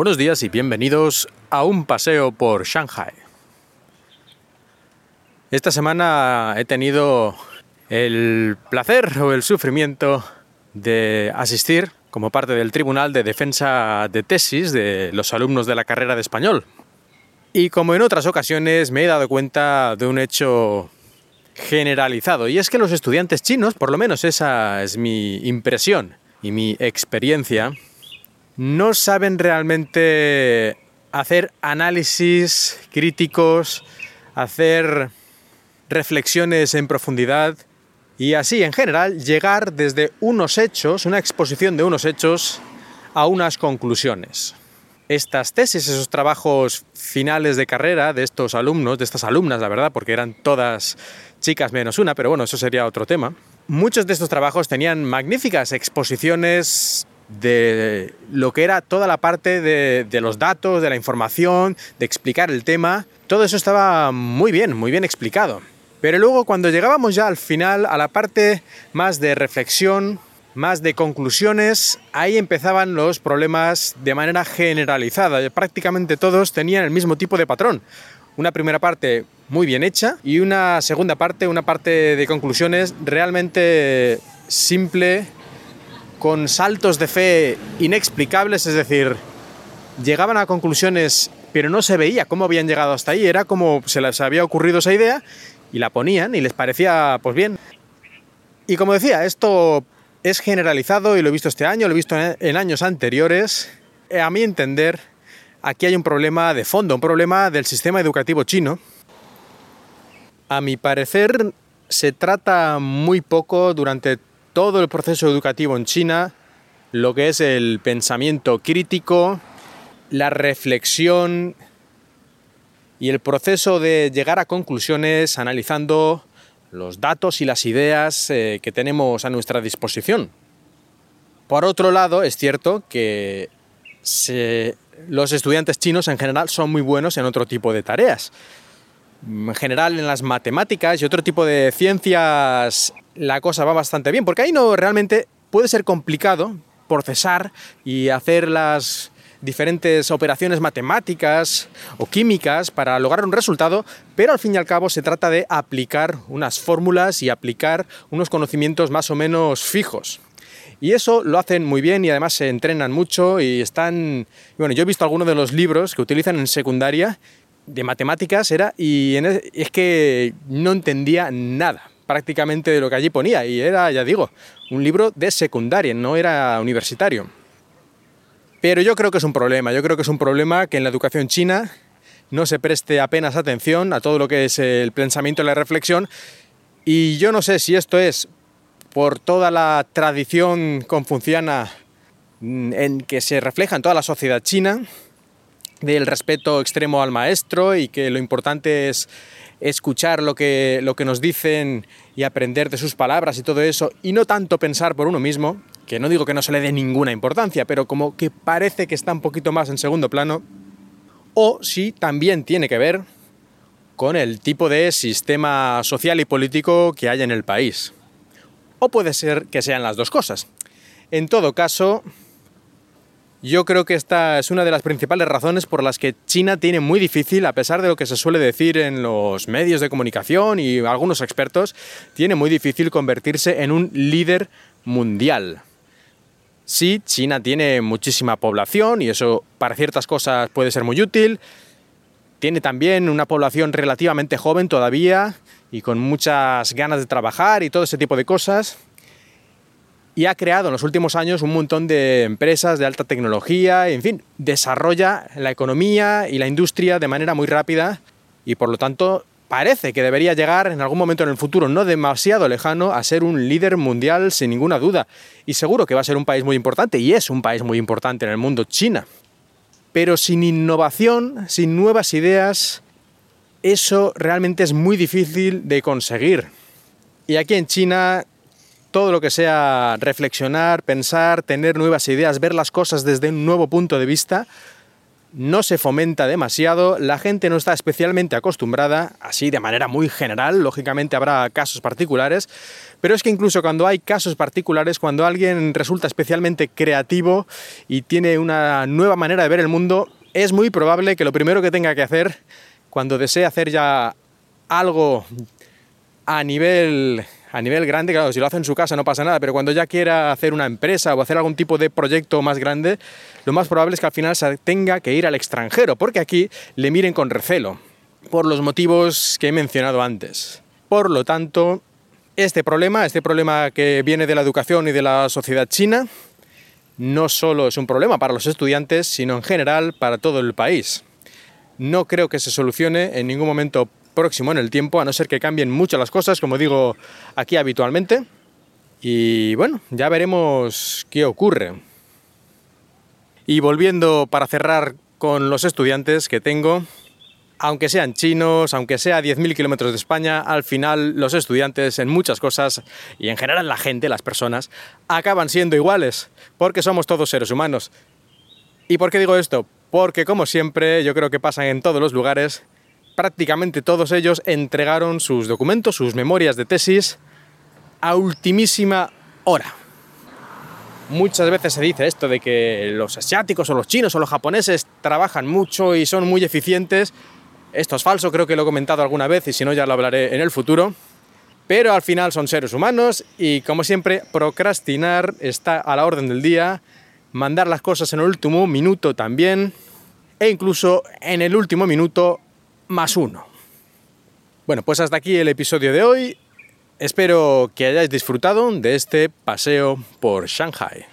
Buenos días y bienvenidos a un paseo por Shanghai. Esta semana he tenido el placer o el sufrimiento de asistir como parte del Tribunal de Defensa de Tesis de los alumnos de la carrera de español. Y como en otras ocasiones me he dado cuenta de un hecho generalizado, y es que los estudiantes chinos, por lo menos esa es mi impresión y mi experiencia, no saben realmente hacer análisis críticos, hacer reflexiones en profundidad y así en general llegar desde unos hechos, una exposición de unos hechos, a unas conclusiones. Estas tesis, esos trabajos finales de carrera de estos alumnos, de estas alumnas, la verdad, porque eran todas chicas menos una, pero bueno, eso sería otro tema. Muchos de estos trabajos tenían magníficas exposiciones de lo que era toda la parte de, los datos, de la información, de explicar el tema. Todo eso estaba muy bien, muy bien explicado. Pero luego cuando llegábamos ya al final, a la parte más de reflexión, más de conclusiones, ahí empezaban los problemas de manera generalizada. Prácticamente todos tenían el mismo tipo de patrón. Una primera parte muy bien hecha y una segunda parte, una parte de conclusiones realmente simple, con saltos de fe inexplicables, es decir, llegaban a conclusiones pero no se veía cómo habían llegado hasta ahí, era como se les había ocurrido esa idea y la ponían y les parecía pues bien. Y como decía, esto es generalizado y lo he visto este año, lo he visto en años anteriores. A mi entender, aquí hay un problema de fondo, un problema del sistema educativo chino. A mi parecer, se trata muy poco durante todo el proceso educativo en China lo que es el pensamiento crítico, la reflexión y el proceso de llegar a conclusiones analizando los datos y las ideas eh, que tenemos a nuestra disposición. Por otro lado, es cierto que los estudiantes chinos en general son muy buenos en otro tipo de tareas. En general en las matemáticas y otro tipo de ciencias la cosa va bastante bien, porque ahí no realmente puede ser complicado procesar y hacer las diferentes operaciones matemáticas o químicas para lograr un resultado, pero al fin y al cabo se trata de aplicar unas fórmulas y aplicar unos conocimientos más o menos fijos. Y eso lo hacen muy bien y además se entrenan mucho y están... Bueno, yo he visto algunos de los libros que utilizan en secundaria de matemáticas era y e, es que no entendía nada prácticamente de lo que allí ponía y era, ya digo, un libro de secundaria, no era universitario. Pero yo creo que es un problema, yo creo que es un problema que en la educación china no se preste apenas atención a todo lo que es el pensamiento y la reflexión. Y yo no sé si esto es por toda la tradición confuciana en que se refleja en toda la sociedad china, del respeto extremo al maestro y que lo importante es escuchar lo que, lo que nos dicen y aprender de sus palabras y todo eso, y no tanto pensar por uno mismo, que no digo que no se le dé ninguna importancia, pero como que parece que está un poquito más en segundo plano, o si también tiene que ver con el tipo de sistema social y político que hay en el país. O puede ser que sean las dos cosas. En todo caso, yo creo que esta es una de las principales razones por las que China tiene muy difícil, a pesar de lo que se suele decir en los medios de comunicación y algunos expertos, tiene muy difícil convertirse en un líder mundial. Sí, China tiene muchísima población y eso para ciertas cosas puede ser muy útil. Tiene también una población relativamente joven todavía y con muchas ganas de trabajar y todo ese tipo de cosas. Y ha creado en los últimos años un montón de empresas de alta tecnología, en fin, desarrolla la economía y la industria de manera muy rápida y por lo tanto parece que debería llegar en algún momento en el futuro, no demasiado lejano, a ser un líder mundial sin ninguna duda. Y seguro que va a ser un país muy importante, y es un país muy importante en el mundo, China. Pero sin innovación, sin nuevas ideas, eso realmente es muy difícil de conseguir. Y aquí en China, todo lo que sea reflexionar, pensar, tener nuevas ideas, ver las cosas desde un nuevo punto de vista, no se fomenta demasiado, la gente no está especialmente acostumbrada, así de manera muy general, lógicamente habrá casos particulares, pero es que incluso cuando hay casos particulares, cuando alguien resulta especialmente creativo y tiene una nueva manera de ver el mundo, es muy probable que lo primero que tenga que hacer cuando desee hacer ya algo a nivel a nivel grande, claro, si lo hace en su casa no pasa nada, pero cuando ya quiera hacer una empresa o hacer algún tipo de proyecto más grande, lo más probable es que al final se tenga que ir al extranjero, porque aquí le miren con recelo, por los motivos que he mencionado antes. Por lo tanto, este problema, este problema que viene de la educación y de la sociedad china, no solo es un problema para los estudiantes, sino en general para todo el país. No creo que se solucione en ningún momento próximo en el tiempo, a no ser que cambien mucho las cosas, como digo aquí habitualmente. Y bueno, ya veremos qué ocurre. Y volviendo para cerrar con los estudiantes que tengo, aunque sean chinos, aunque sea a 10.000 kilómetros de España, al final los estudiantes en muchas cosas y en general la gente, las personas, acaban siendo iguales, porque somos todos seres humanos. ¿Y por qué digo esto? Porque como siempre, yo creo que pasa en todos los lugares, prácticamente todos ellos entregaron sus documentos, sus memorias de tesis, a ultimísima hora. Muchas veces se dice esto de que los asiáticos o los chinos o los japoneses trabajan mucho y son muy eficientes. Esto es falso, creo que lo he comentado alguna vez y si no ya lo hablaré en el futuro. Pero al final son seres humanos y como siempre procrastinar está a la orden del día, mandar las cosas en el último minuto también e incluso en el último minuto más uno. Bueno, pues hasta aquí el episodio de hoy. Espero que hayáis disfrutado de este paseo por Shanghai.